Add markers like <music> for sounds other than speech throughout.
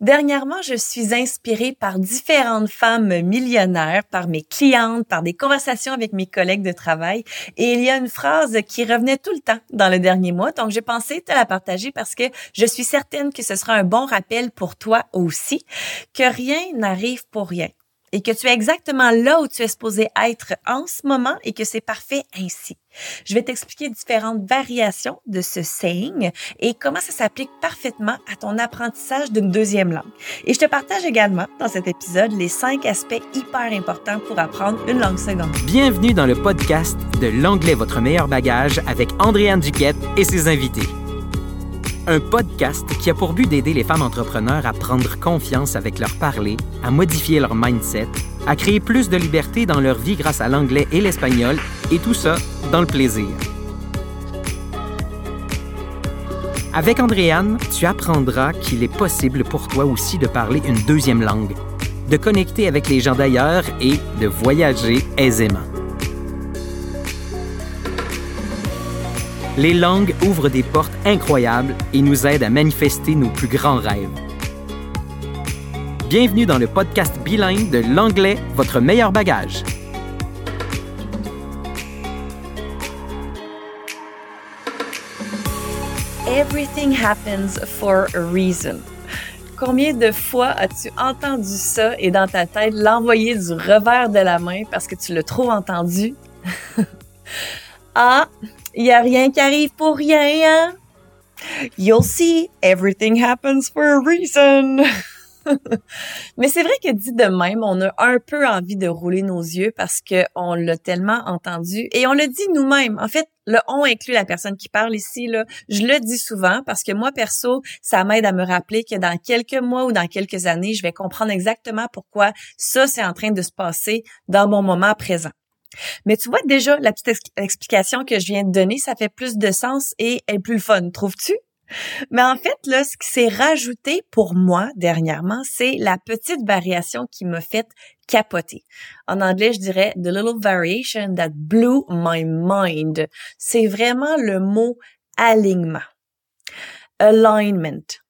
Dernièrement, je suis inspirée par différentes femmes millionnaires, par mes clientes, par des conversations avec mes collègues de travail. Et il y a une phrase qui revenait tout le temps dans le dernier mois. Donc, j'ai pensé te la partager parce que je suis certaine que ce sera un bon rappel pour toi aussi, que rien n'arrive pour rien et que tu es exactement là où tu es supposé être en ce moment et que c'est parfait ainsi. Je vais t'expliquer différentes variations de ce saying et comment ça s'applique parfaitement à ton apprentissage d'une deuxième langue. Et je te partage également dans cet épisode les cinq aspects hyper importants pour apprendre une langue seconde. Bienvenue dans le podcast de L'anglais votre meilleur bagage avec Andréane Duquette et ses invités un podcast qui a pour but d'aider les femmes entrepreneurs à prendre confiance avec leur parler, à modifier leur mindset, à créer plus de liberté dans leur vie grâce à l'anglais et l'espagnol, et tout ça dans le plaisir. Avec Andréane, tu apprendras qu'il est possible pour toi aussi de parler une deuxième langue, de connecter avec les gens d'ailleurs et de voyager aisément. Les langues ouvrent des portes incroyables et nous aident à manifester nos plus grands rêves. Bienvenue dans le podcast bilingue de l'anglais, votre meilleur bagage. Everything happens for a reason. Combien de fois as-tu entendu ça et dans ta tête l'envoyer du revers de la main parce que tu l'as trop entendu? <laughs> ah, il n'y a rien qui arrive pour rien, hein? You'll see, everything happens for a reason. <laughs> Mais c'est vrai que dit de même, on a un peu envie de rouler nos yeux parce que on l'a tellement entendu et on le dit nous-mêmes. En fait, le on inclut la personne qui parle ici là. Je le dis souvent parce que moi perso, ça m'aide à me rappeler que dans quelques mois ou dans quelques années, je vais comprendre exactement pourquoi ça c'est en train de se passer dans mon moment présent. Mais tu vois déjà la petite explication que je viens de donner, ça fait plus de sens et est plus fun, trouves-tu? Mais en fait, là, ce qui s'est rajouté pour moi dernièrement, c'est la petite variation qui m'a fait capoter. En anglais, je dirais the little variation that blew my mind. C'est vraiment le mot alignement. Alignment.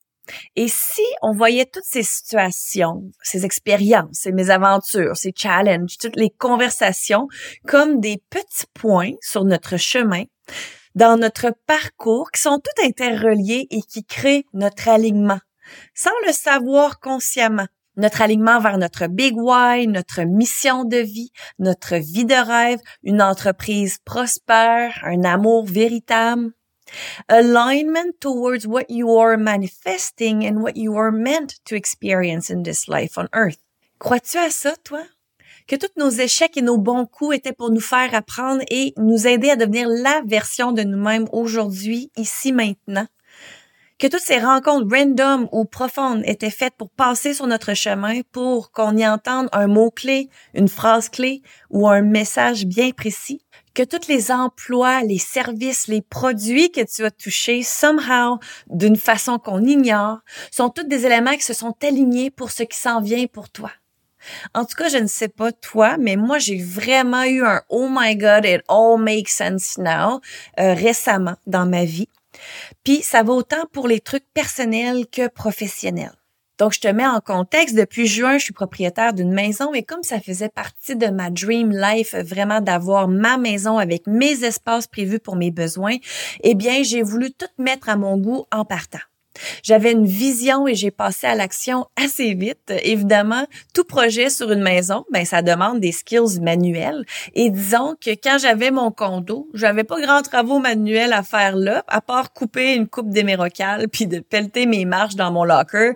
Et si on voyait toutes ces situations, ces expériences, ces mésaventures, ces challenges, toutes les conversations comme des petits points sur notre chemin, dans notre parcours, qui sont tout interreliés et qui créent notre alignement, sans le savoir consciemment. Notre alignement vers notre big why, notre mission de vie, notre vie de rêve, une entreprise prospère, un amour véritable, Alignment towards what you are manifesting and what you are meant to experience in this life on earth. Crois-tu à ça, toi? Que tous nos échecs et nos bons coups étaient pour nous faire apprendre et nous aider à devenir la version de nous-mêmes aujourd'hui, ici, maintenant? Que toutes ces rencontres random ou profondes étaient faites pour passer sur notre chemin pour qu'on y entende un mot-clé, une phrase clé ou un message bien précis? Que tous les emplois, les services, les produits que tu as touchés, somehow, d'une façon qu'on ignore, sont tous des éléments qui se sont alignés pour ce qui s'en vient pour toi. En tout cas, je ne sais pas toi, mais moi, j'ai vraiment eu un Oh my God, it all makes sense now euh, récemment dans ma vie. Puis ça vaut autant pour les trucs personnels que professionnels. Donc, je te mets en contexte. Depuis juin, je suis propriétaire d'une maison et comme ça faisait partie de ma dream life, vraiment d'avoir ma maison avec mes espaces prévus pour mes besoins, eh bien, j'ai voulu tout mettre à mon goût en partant. J'avais une vision et j'ai passé à l'action assez vite. Évidemment, tout projet sur une maison, ben ça demande des skills manuels. Et disons que quand j'avais mon condo, j'avais pas grand travaux manuels à faire là, à part couper une coupe d'émérocale <laughs> puis de pelleter mes marches dans mon locker.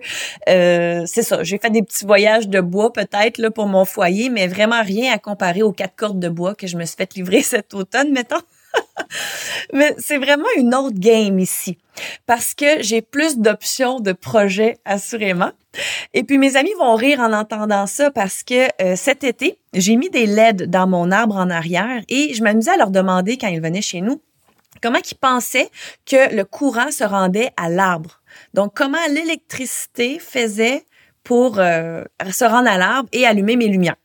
Euh, c'est ça. J'ai fait des petits voyages de bois peut-être là pour mon foyer, mais vraiment rien à comparer aux quatre cordes de bois que je me suis fait livrer <laughs> cet automne, mettons. Mais c'est vraiment une autre game ici parce que j'ai plus d'options de projets assurément. Et puis mes amis vont rire en entendant ça parce que euh, cet été, j'ai mis des LED dans mon arbre en arrière et je m'amusais à leur demander quand ils venaient chez nous comment ils pensaient que le courant se rendait à l'arbre. Donc comment l'électricité faisait pour euh, se rendre à l'arbre et allumer mes lumières.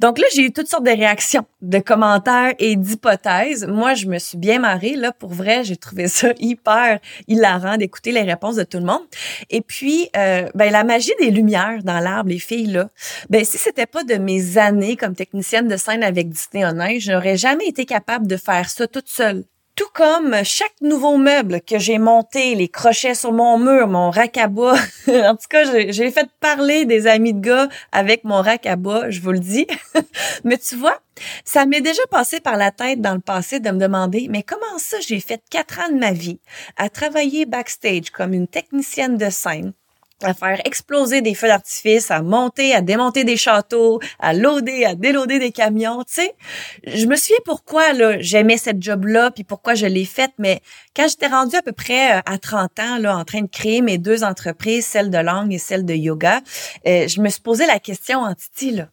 Donc là, j'ai eu toutes sortes de réactions, de commentaires et d'hypothèses. Moi, je me suis bien marrée, là, pour vrai. J'ai trouvé ça <laughs> hyper hilarant d'écouter les réponses de tout le monde. Et puis, euh, ben, la magie des lumières dans l'arbre, les filles, là, ben, si c'était pas de mes années comme technicienne de scène avec Disney on Ice, je n'aurais jamais été capable de faire ça toute seule. Tout comme chaque nouveau meuble que j'ai monté, les crochets sur mon mur, mon rack à bas. <laughs> en tout cas, j'ai fait parler des amis de gars avec mon rack à bas, je vous le dis. <laughs> mais tu vois, ça m'est déjà passé par la tête dans le passé de me demander, mais comment ça j'ai fait quatre ans de ma vie à travailler backstage comme une technicienne de scène, à faire exploser des feux d'artifice, à monter, à démonter des châteaux, à loader, à déloader des camions, tu sais. Je me souviens pourquoi là j'aimais cette job-là, puis pourquoi je l'ai faite, mais quand j'étais rendue à peu près euh, à 30 ans, là, en train de créer mes deux entreprises, celle de langue et celle de yoga, euh, je me suis posé la question en titi, là,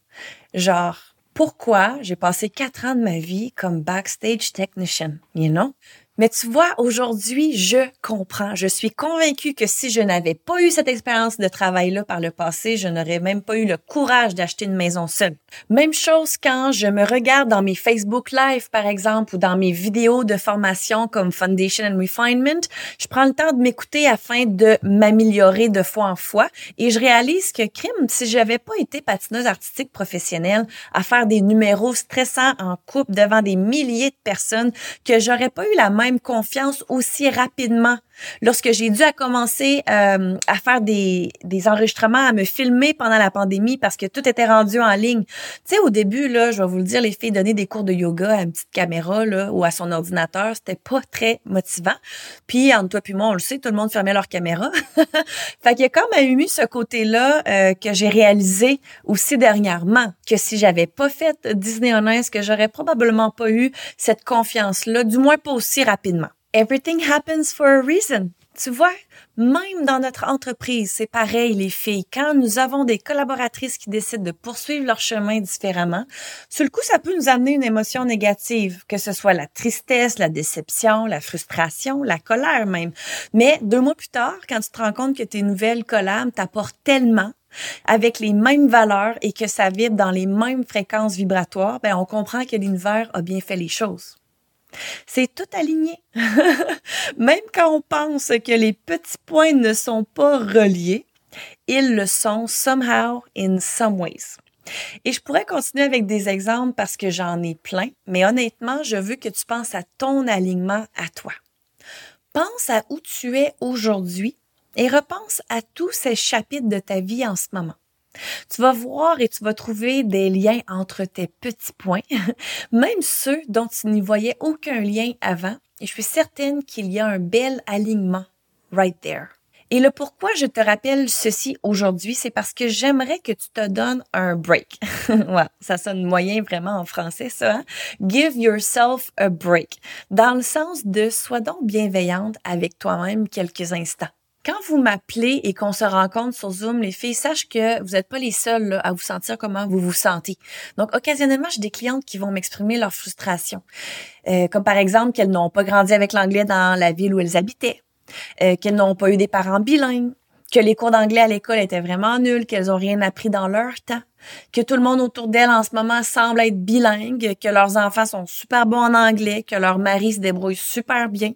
genre, pourquoi j'ai passé quatre ans de ma vie comme backstage technician, you know? Mais tu vois, aujourd'hui, je comprends. Je suis convaincue que si je n'avais pas eu cette expérience de travail-là par le passé, je n'aurais même pas eu le courage d'acheter une maison seule. Même chose quand je me regarde dans mes Facebook Live, par exemple, ou dans mes vidéos de formation comme Foundation and Refinement, je prends le temps de m'écouter afin de m'améliorer de fois en fois et je réalise que crime, si j'avais pas été patineuse artistique professionnelle à faire des numéros stressants en couple devant des milliers de personnes, que j'aurais pas eu la confiance aussi rapidement. Lorsque j'ai dû à commencer euh, à faire des, des enregistrements, à me filmer pendant la pandémie parce que tout était rendu en ligne. Tu sais, au début, là, je vais vous le dire, les filles donner des cours de yoga à une petite caméra là, ou à son ordinateur, c'était pas très motivant. Puis, entre toi puis moi, on le sait, tout le monde fermait leur caméra. <laughs> fait qu'il y a quand eu ce côté-là euh, que j'ai réalisé aussi dernièrement, que si j'avais pas fait Disney on Ice, que j'aurais probablement pas eu cette confiance-là, du moins pas aussi rapidement. Everything happens for a reason. Tu vois, même dans notre entreprise, c'est pareil, les filles. Quand nous avons des collaboratrices qui décident de poursuivre leur chemin différemment, sur le coup, ça peut nous amener une émotion négative, que ce soit la tristesse, la déception, la frustration, la colère même. Mais deux mois plus tard, quand tu te rends compte que tes nouvelles collabs t'apportent tellement, avec les mêmes valeurs et que ça vibre dans les mêmes fréquences vibratoires, ben on comprend que l'univers a bien fait les choses. C'est tout aligné. <laughs> Même quand on pense que les petits points ne sont pas reliés, ils le sont somehow in some ways. Et je pourrais continuer avec des exemples parce que j'en ai plein, mais honnêtement, je veux que tu penses à ton alignement à toi. Pense à où tu es aujourd'hui et repense à tous ces chapitres de ta vie en ce moment. Tu vas voir et tu vas trouver des liens entre tes petits points, <laughs> même ceux dont tu n'y voyais aucun lien avant, et je suis certaine qu'il y a un bel alignement right there. Et le pourquoi je te rappelle ceci aujourd'hui, c'est parce que j'aimerais que tu te donnes un break. <laughs> ouais, ça sonne moyen vraiment en français, ça. Hein? Give yourself a break. Dans le sens de sois donc bienveillante avec toi-même quelques instants quand vous m'appelez et qu'on se rencontre sur Zoom, les filles, sache que vous n'êtes pas les seules à vous sentir comment vous vous sentez. Donc, occasionnellement, j'ai des clientes qui vont m'exprimer leur frustration. Euh, comme par exemple qu'elles n'ont pas grandi avec l'anglais dans la ville où elles habitaient, euh, qu'elles n'ont pas eu des parents bilingues, que les cours d'anglais à l'école étaient vraiment nuls, qu'elles ont rien appris dans leur temps que tout le monde autour d'elles en ce moment semble être bilingue, que leurs enfants sont super bons en anglais, que leur mari se débrouille super bien,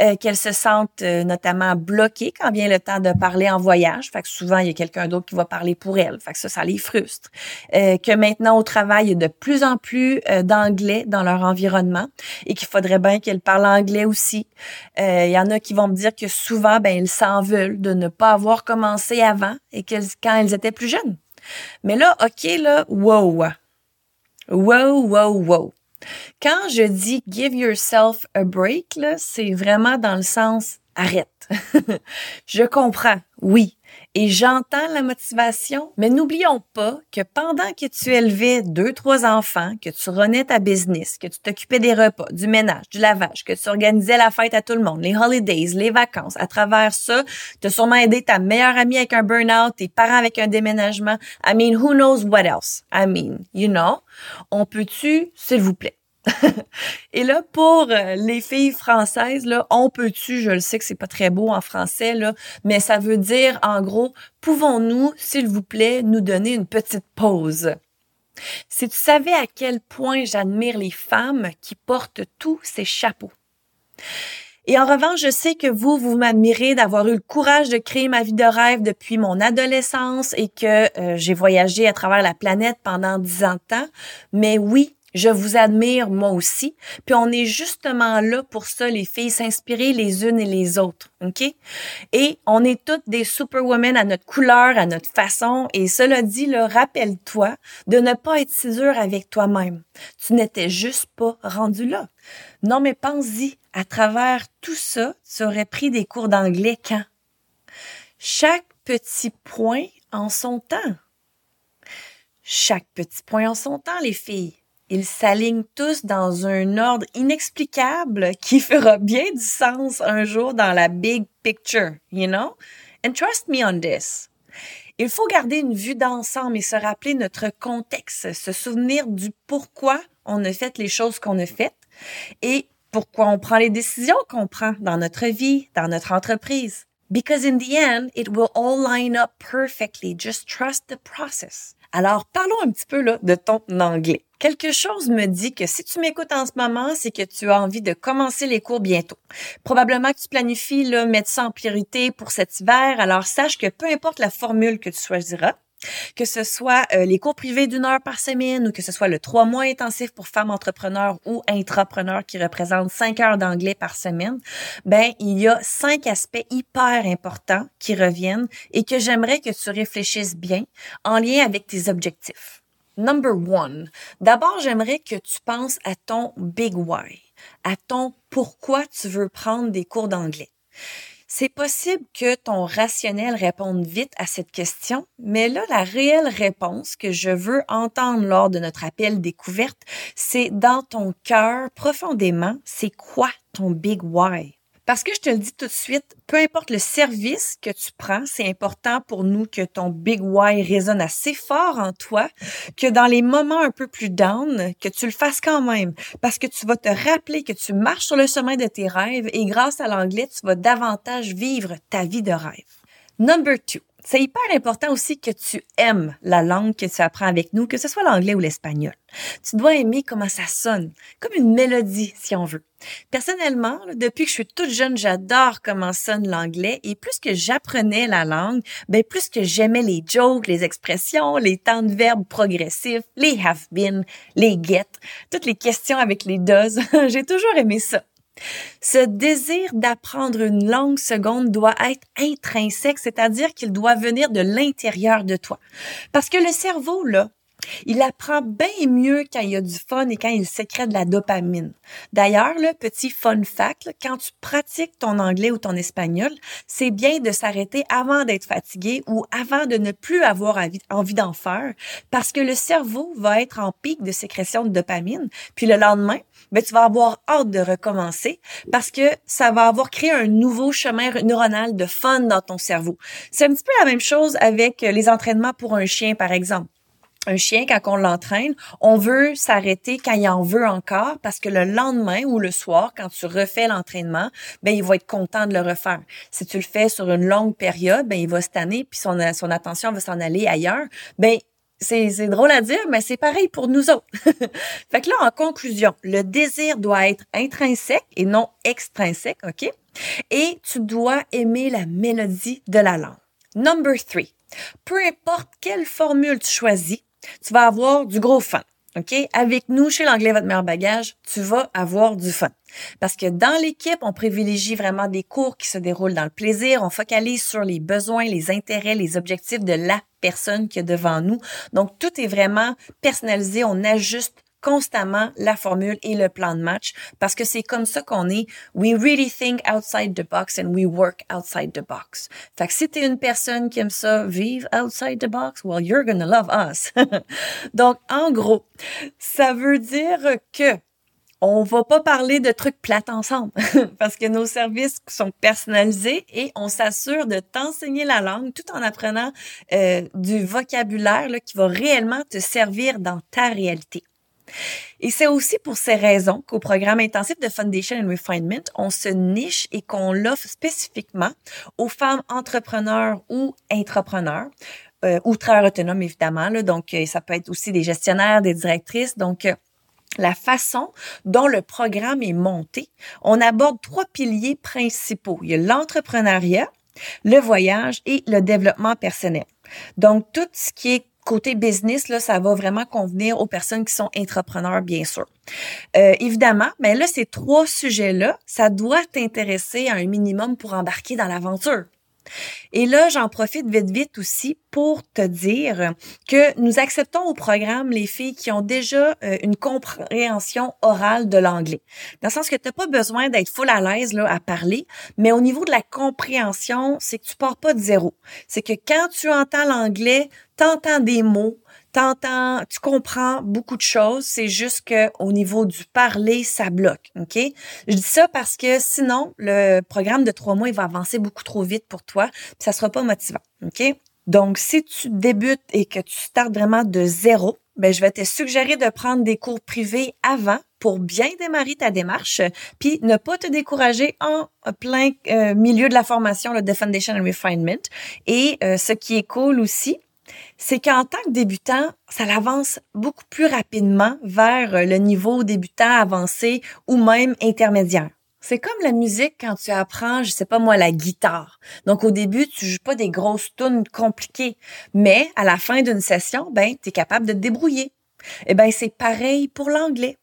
euh, qu'elles se sentent euh, notamment bloquées quand vient le temps de parler en voyage. Fait que souvent, il y a quelqu'un d'autre qui va parler pour elles. Fait que ça, ça les frustre. Euh, que maintenant, au travail, il y a de plus en plus d'anglais dans leur environnement et qu'il faudrait bien qu'elles parlent anglais aussi. Il y en a qui vont me dire que souvent, ben, ils s'en veulent de ne pas avoir commencé avant et que quand elles étaient plus jeunes. Mais là, OK, là, wow. Wow, wow, wow. Quand je dis give yourself a break, c'est vraiment dans le sens arrête. <laughs> je comprends, oui. Et j'entends la motivation, mais n'oublions pas que pendant que tu élevais deux, trois enfants, que tu renais ta business, que tu t'occupais des repas, du ménage, du lavage, que tu organisais la fête à tout le monde, les holidays, les vacances, à travers ça, tu as sûrement aidé ta meilleure amie avec un burn-out, tes parents avec un déménagement. I mean, who knows what else? I mean, you know, on peut-tu, s'il vous plaît, <laughs> et là, pour euh, les filles françaises, là, on peut-tu, je le sais que c'est pas très beau en français, là, mais ça veut dire, en gros, pouvons-nous, s'il vous plaît, nous donner une petite pause? Si tu savais à quel point j'admire les femmes qui portent tous ces chapeaux. Et en revanche, je sais que vous, vous m'admirez d'avoir eu le courage de créer ma vie de rêve depuis mon adolescence et que euh, j'ai voyagé à travers la planète pendant dix ans de temps. Mais oui, je vous admire moi aussi. Puis on est justement là pour ça, les filles, s'inspirer les unes et les autres. OK? Et on est toutes des superwomen à notre couleur, à notre façon. Et cela dit, là, rappelle-toi de ne pas être si dur avec toi-même. Tu n'étais juste pas rendu là. Non, mais pense-y. À travers tout ça, tu aurais pris des cours d'anglais quand? Chaque petit point en son temps. Chaque petit point en son temps, les filles ils s'alignent tous dans un ordre inexplicable qui <laughs> fera bien du sens un jour dans la big picture, you know? And trust me on this. Il faut garder une vue d'ensemble et se rappeler notre contexte, se souvenir du pourquoi on a fait les choses qu'on a faites et pourquoi on prend les décisions qu'on prend dans notre vie, dans notre entreprise. Because in the end, it will all line up perfectly. Just trust the process. Alors, parlons un petit peu là, de ton anglais. Quelque chose me dit que si tu m'écoutes en ce moment, c'est que tu as envie de commencer les cours bientôt. Probablement que tu planifies mettre ça en priorité pour cet hiver. Alors sache que peu importe la formule que tu choisiras, que ce soit euh, les cours privés d'une heure par semaine ou que ce soit le trois mois intensif pour femmes entrepreneurs ou intrapreneurs qui représentent cinq heures d'anglais par semaine, ben il y a cinq aspects hyper importants qui reviennent et que j'aimerais que tu réfléchisses bien en lien avec tes objectifs. Number one. D'abord, j'aimerais que tu penses à ton big why, à ton pourquoi tu veux prendre des cours d'anglais. C'est possible que ton rationnel réponde vite à cette question, mais là, la réelle réponse que je veux entendre lors de notre appel découverte, c'est dans ton cœur, profondément, c'est quoi ton big why? Parce que je te le dis tout de suite, peu importe le service que tu prends, c'est important pour nous que ton big why résonne assez fort en toi, que dans les moments un peu plus down, que tu le fasses quand même. Parce que tu vas te rappeler que tu marches sur le chemin de tes rêves et grâce à l'anglais, tu vas davantage vivre ta vie de rêve. Number two. C'est hyper important aussi que tu aimes la langue que tu apprends avec nous, que ce soit l'anglais ou l'espagnol. Tu dois aimer comment ça sonne, comme une mélodie si on veut. Personnellement, depuis que je suis toute jeune, j'adore comment sonne l'anglais et plus que j'apprenais la langue, ben plus que j'aimais les jokes, les expressions, les temps de verbes progressifs, les have been, les get, toutes les questions avec les does. <laughs> J'ai toujours aimé ça. Ce désir d'apprendre une langue seconde doit être intrinsèque, c'est-à-dire qu'il doit venir de l'intérieur de toi. Parce que le cerveau, là, il apprend bien mieux quand il y a du fun et quand il sécrète de la dopamine. D'ailleurs, le petit fun fact, quand tu pratiques ton anglais ou ton espagnol, c'est bien de s'arrêter avant d'être fatigué ou avant de ne plus avoir envie d'en faire parce que le cerveau va être en pic de sécrétion de dopamine. Puis le lendemain, ben, tu vas avoir hâte de recommencer parce que ça va avoir créé un nouveau chemin neuronal de fun dans ton cerveau. C'est un petit peu la même chose avec les entraînements pour un chien, par exemple un chien, quand on l'entraîne, on veut s'arrêter quand il en veut encore parce que le lendemain ou le soir, quand tu refais l'entraînement, ben il va être content de le refaire. Si tu le fais sur une longue période, ben il va se puis son, son attention va s'en aller ailleurs. Ben c'est, drôle à dire, mais c'est pareil pour nous autres. <laughs> fait que là, en conclusion, le désir doit être intrinsèque et non extrinsèque, OK? Et tu dois aimer la mélodie de la langue. Number three. Peu importe quelle formule tu choisis, tu vas avoir du gros fun. OK? Avec nous, chez l'anglais, votre meilleur bagage, tu vas avoir du fun. Parce que dans l'équipe, on privilégie vraiment des cours qui se déroulent dans le plaisir. On focalise sur les besoins, les intérêts, les objectifs de la personne qui est devant nous. Donc, tout est vraiment personnalisé. On ajuste constamment la formule et le plan de match parce que c'est comme ça qu'on est. We really think outside the box and we work outside the box. Fait que si t'es une personne qui aime ça, vivre outside the box, well, you're gonna love us. <laughs> Donc, en gros, ça veut dire que on va pas parler de trucs plates ensemble <laughs> parce que nos services sont personnalisés et on s'assure de t'enseigner la langue tout en apprenant euh, du vocabulaire là, qui va réellement te servir dans ta réalité. Et c'est aussi pour ces raisons qu'au programme intensif de Foundation and Refinement, on se niche et qu'on l'offre spécifiquement aux femmes entrepreneurs ou intrapreneurs euh, ou travailleurs autonomes, évidemment. Donc, euh, ça peut être aussi des gestionnaires, des directrices. Donc, euh, la façon dont le programme est monté, on aborde trois piliers principaux. Il y a l'entrepreneuriat, le voyage et le développement personnel. Donc, tout ce qui est côté business, là, ça va vraiment convenir aux personnes qui sont entrepreneurs, bien sûr. Euh, évidemment, mais là, ces trois sujets-là, ça doit t'intéresser à un minimum pour embarquer dans l'aventure. Et là, j'en profite vite, vite aussi pour te dire que nous acceptons au programme les filles qui ont déjà euh, une compréhension orale de l'anglais. Dans le sens que tu n'as pas besoin d'être full à l'aise là, à parler, mais au niveau de la compréhension, c'est que tu pars pas de zéro. C'est que quand tu entends l'anglais, tu entends des mots, t'entends, tu comprends beaucoup de choses. C'est juste que au niveau du parler, ça bloque. OK? Je dis ça parce que sinon, le programme de trois mois, il va avancer beaucoup trop vite pour toi. Puis ça sera pas motivant. OK? Donc, si tu débutes et que tu startes vraiment de zéro, ben, je vais te suggérer de prendre des cours privés avant pour bien démarrer ta démarche, puis ne pas te décourager en plein euh, milieu de la formation le de Foundation and Refinement. Et euh, ce qui est cool aussi, c'est qu'en tant que débutant, ça l'avance beaucoup plus rapidement vers le niveau débutant avancé ou même intermédiaire. C'est comme la musique quand tu apprends, je sais pas moi, la guitare. Donc au début, tu joues pas des grosses tunes compliquées, mais à la fin d'une session, ben tu es capable de te débrouiller. Eh ben c'est pareil pour l'anglais.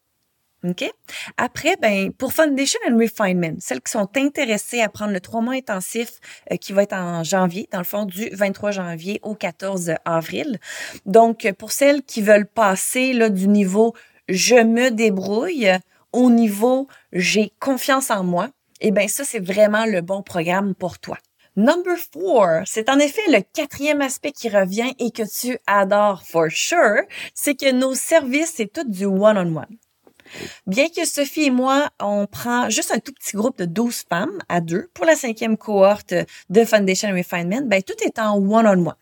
OK? Après, ben, pour Foundation and Refinement, celles qui sont intéressées à prendre le trois mois intensif euh, qui va être en janvier, dans le fond, du 23 janvier au 14 avril. Donc, pour celles qui veulent passer là, du niveau je me débrouille au niveau j'ai confiance en moi, eh bien, ça, c'est vraiment le bon programme pour toi. Number four, c'est en effet le quatrième aspect qui revient et que tu adores for sure, c'est que nos services, c'est tout du one-on-one. -on -one. Bien que Sophie et moi, on prend juste un tout petit groupe de 12 femmes à deux pour la cinquième cohorte de Foundation Refinement, ben, tout est en one-on-one.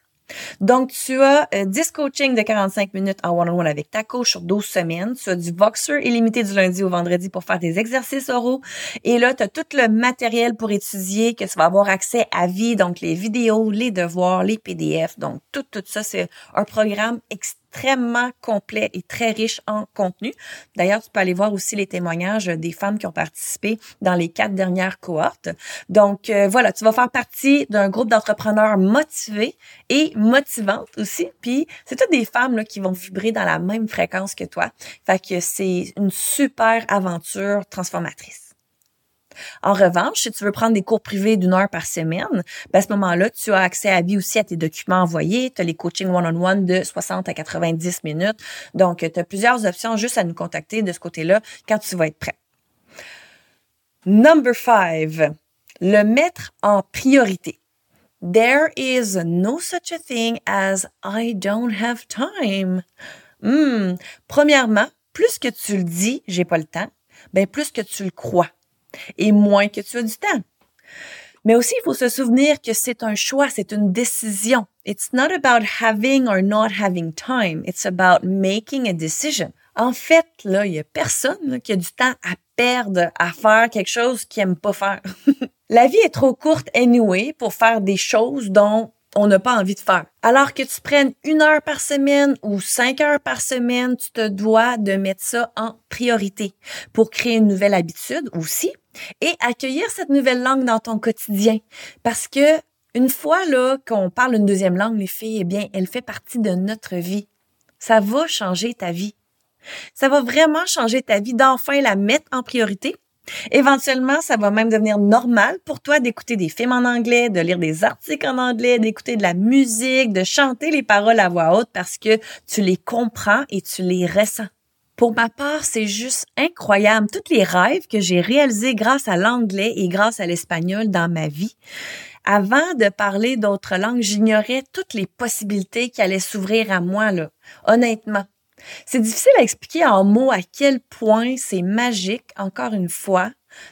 Donc, tu as 10 euh, coachings de 45 minutes en one-on-one avec ta coach sur 12 semaines. Tu as du Voxer illimité du lundi au vendredi pour faire des exercices oraux. Et là, tu as tout le matériel pour étudier que tu vas avoir accès à vie. Donc, les vidéos, les devoirs, les PDF. Donc, tout, tout ça, c'est un programme extrêmement extrêmement complet et très riche en contenu. D'ailleurs, tu peux aller voir aussi les témoignages des femmes qui ont participé dans les quatre dernières cohortes. Donc euh, voilà, tu vas faire partie d'un groupe d'entrepreneurs motivés et motivantes aussi. Puis c'est toutes des femmes là, qui vont vibrer dans la même fréquence que toi. Fait que c'est une super aventure transformatrice. En revanche, si tu veux prendre des cours privés d'une heure par semaine, ben à ce moment-là, tu as accès à vie aussi à tes documents envoyés. Tu as les coachings one-on-one de 60 à 90 minutes. Donc, tu as plusieurs options juste à nous contacter de ce côté-là quand tu vas être prêt. Number five, le mettre en priorité. There is no such a thing as I don't have time. Hmm. Premièrement, plus que tu le dis, j'ai pas le temps, ben plus que tu le crois et moins que tu as du temps. Mais aussi, il faut se souvenir que c'est un choix, c'est une décision. It's not about having or not having time. It's about making a decision. En fait, là, il y a personne qui a du temps à perdre à faire quelque chose qu'il aime pas faire. <laughs> La vie est trop courte anyway pour faire des choses dont on n'a pas envie de faire. Alors que tu prennes une heure par semaine ou cinq heures par semaine, tu te dois de mettre ça en priorité pour créer une nouvelle habitude aussi et accueillir cette nouvelle langue dans ton quotidien. Parce que une fois là qu'on parle une deuxième langue, les filles, eh bien, elle fait partie de notre vie. Ça va changer ta vie. Ça va vraiment changer ta vie d'enfin la mettre en priorité Éventuellement, ça va même devenir normal pour toi d'écouter des films en anglais, de lire des articles en anglais, d'écouter de la musique, de chanter les paroles à voix haute parce que tu les comprends et tu les ressens. Pour ma part, c'est juste incroyable. Toutes les rêves que j'ai réalisés grâce à l'anglais et grâce à l'espagnol dans ma vie. Avant de parler d'autres langues, j'ignorais toutes les possibilités qui allaient s'ouvrir à moi, là. Honnêtement. C'est difficile à expliquer en mots à quel point c'est magique, encore une fois,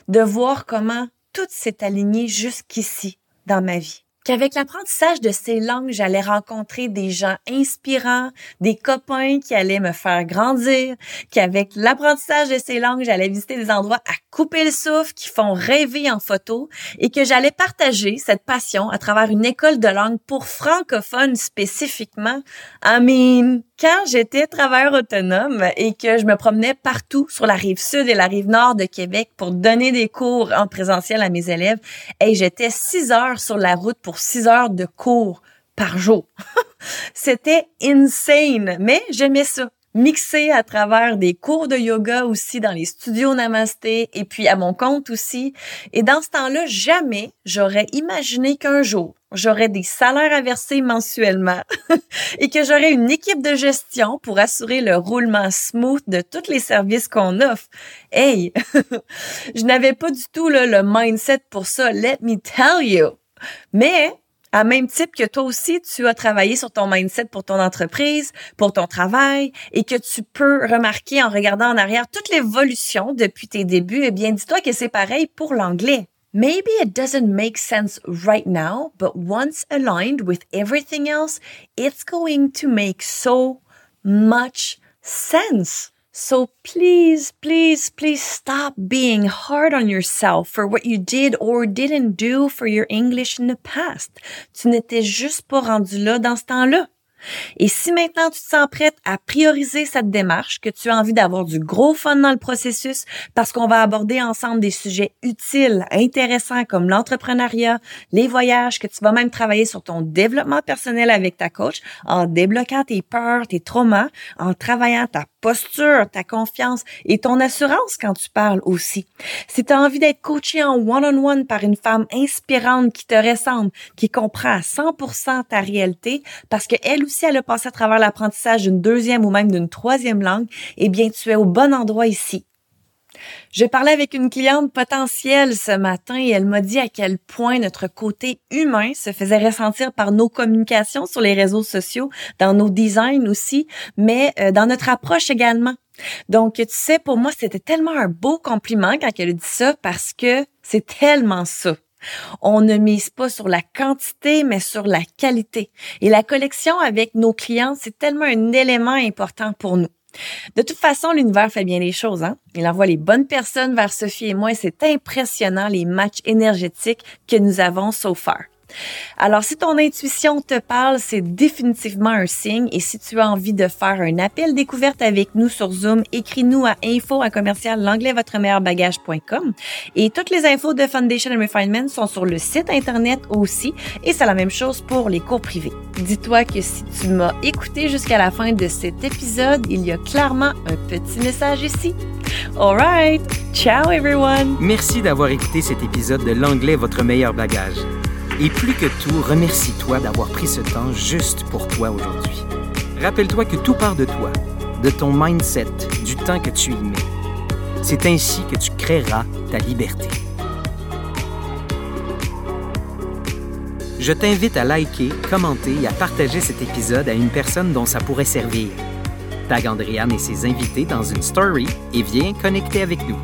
de voir comment tout s'est aligné jusqu'ici dans ma vie. qu'avec l'apprentissage de ces langues, j'allais rencontrer des gens inspirants, des copains qui allaient me faire grandir, qu'avec l'apprentissage de ces langues, j'allais visiter des endroits à couper le souffle, qui font rêver en photo, et que j'allais partager cette passion à travers une école de langue pour francophones spécifiquement. I mean, quand j'étais travailleur autonome et que je me promenais partout sur la rive sud et la rive nord de Québec pour donner des cours en présentiel à mes élèves, et j'étais six heures sur la route pour six heures de cours par jour. <laughs> C'était insane, mais j'aimais ça mixer à travers des cours de yoga aussi dans les studios Namasté et puis à mon compte aussi. Et dans ce temps-là, jamais j'aurais imaginé qu'un jour, j'aurais des salaires à verser mensuellement <laughs> et que j'aurais une équipe de gestion pour assurer le roulement smooth de tous les services qu'on offre. Hey, <laughs> je n'avais pas du tout le mindset pour ça, let me tell you. Mais à même type que toi aussi, tu as travaillé sur ton mindset pour ton entreprise, pour ton travail, et que tu peux remarquer en regardant en arrière toute l'évolution depuis tes débuts, eh bien, dis-toi que c'est pareil pour l'anglais. Maybe it doesn't make sense right now, but once aligned with everything else, it's going to make so much sense. So please, please, please stop being hard on yourself for what you did or didn't do for your English in the past. Tu n'étais juste pas rendu là dans ce temps-là. Et si maintenant tu te sens prête à prioriser cette démarche, que tu as envie d'avoir du gros fun dans le processus, parce qu'on va aborder ensemble des sujets utiles, intéressants comme l'entrepreneuriat, les voyages, que tu vas même travailler sur ton développement personnel avec ta coach, en débloquant tes peurs, tes traumas, en travaillant ta posture, ta confiance et ton assurance quand tu parles aussi. Si tu as envie d'être coaché en one-on-one par une femme inspirante qui te ressemble, qui comprend à 100% ta réalité, parce qu'elle aussi, elle a passé à travers l'apprentissage d'une deuxième ou même d'une troisième langue, eh bien, tu es au bon endroit ici. Je parlais avec une cliente potentielle ce matin et elle m'a dit à quel point notre côté humain se faisait ressentir par nos communications sur les réseaux sociaux, dans nos designs aussi, mais euh, dans notre approche également. Donc, tu sais, pour moi, c'était tellement un beau compliment quand elle a dit ça parce que c'est tellement ça. On ne mise pas sur la quantité, mais sur la qualité. Et la collection avec nos clients, c'est tellement un élément important pour nous. De toute façon, l'univers fait bien les choses. Hein? Il envoie les bonnes personnes vers Sophie et moi et c'est impressionnant les matchs énergétiques que nous avons so far. Alors, si ton intuition te parle, c'est définitivement un signe. Et si tu as envie de faire un appel découverte avec nous sur Zoom, écris-nous à info à commercial l'anglais votre meilleur bagage.com. Et toutes les infos de Foundation and Refinement sont sur le site internet aussi. Et c'est la même chose pour les cours privés. Dis-toi que si tu m'as écouté jusqu'à la fin de cet épisode, il y a clairement un petit message ici. Alright, ciao everyone. Merci d'avoir écouté cet épisode de l'anglais votre meilleur bagage. Et plus que tout, remercie-toi d'avoir pris ce temps juste pour toi aujourd'hui. Rappelle-toi que tout part de toi, de ton mindset, du temps que tu y mets. C'est ainsi que tu créeras ta liberté. Je t'invite à liker, commenter et à partager cet épisode à une personne dont ça pourrait servir. Tag Andréane et ses invités dans une story et viens connecter avec nous.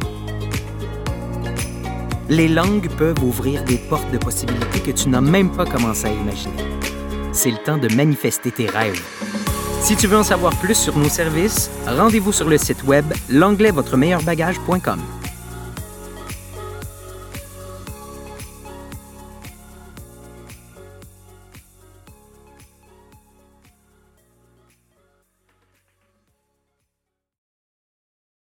Les langues peuvent ouvrir des portes de possibilités que tu n'as même pas commencé à imaginer. C'est le temps de manifester tes rêves. Si tu veux en savoir plus sur nos services, rendez-vous sur le site web l'anglais votre meilleur bagage.com.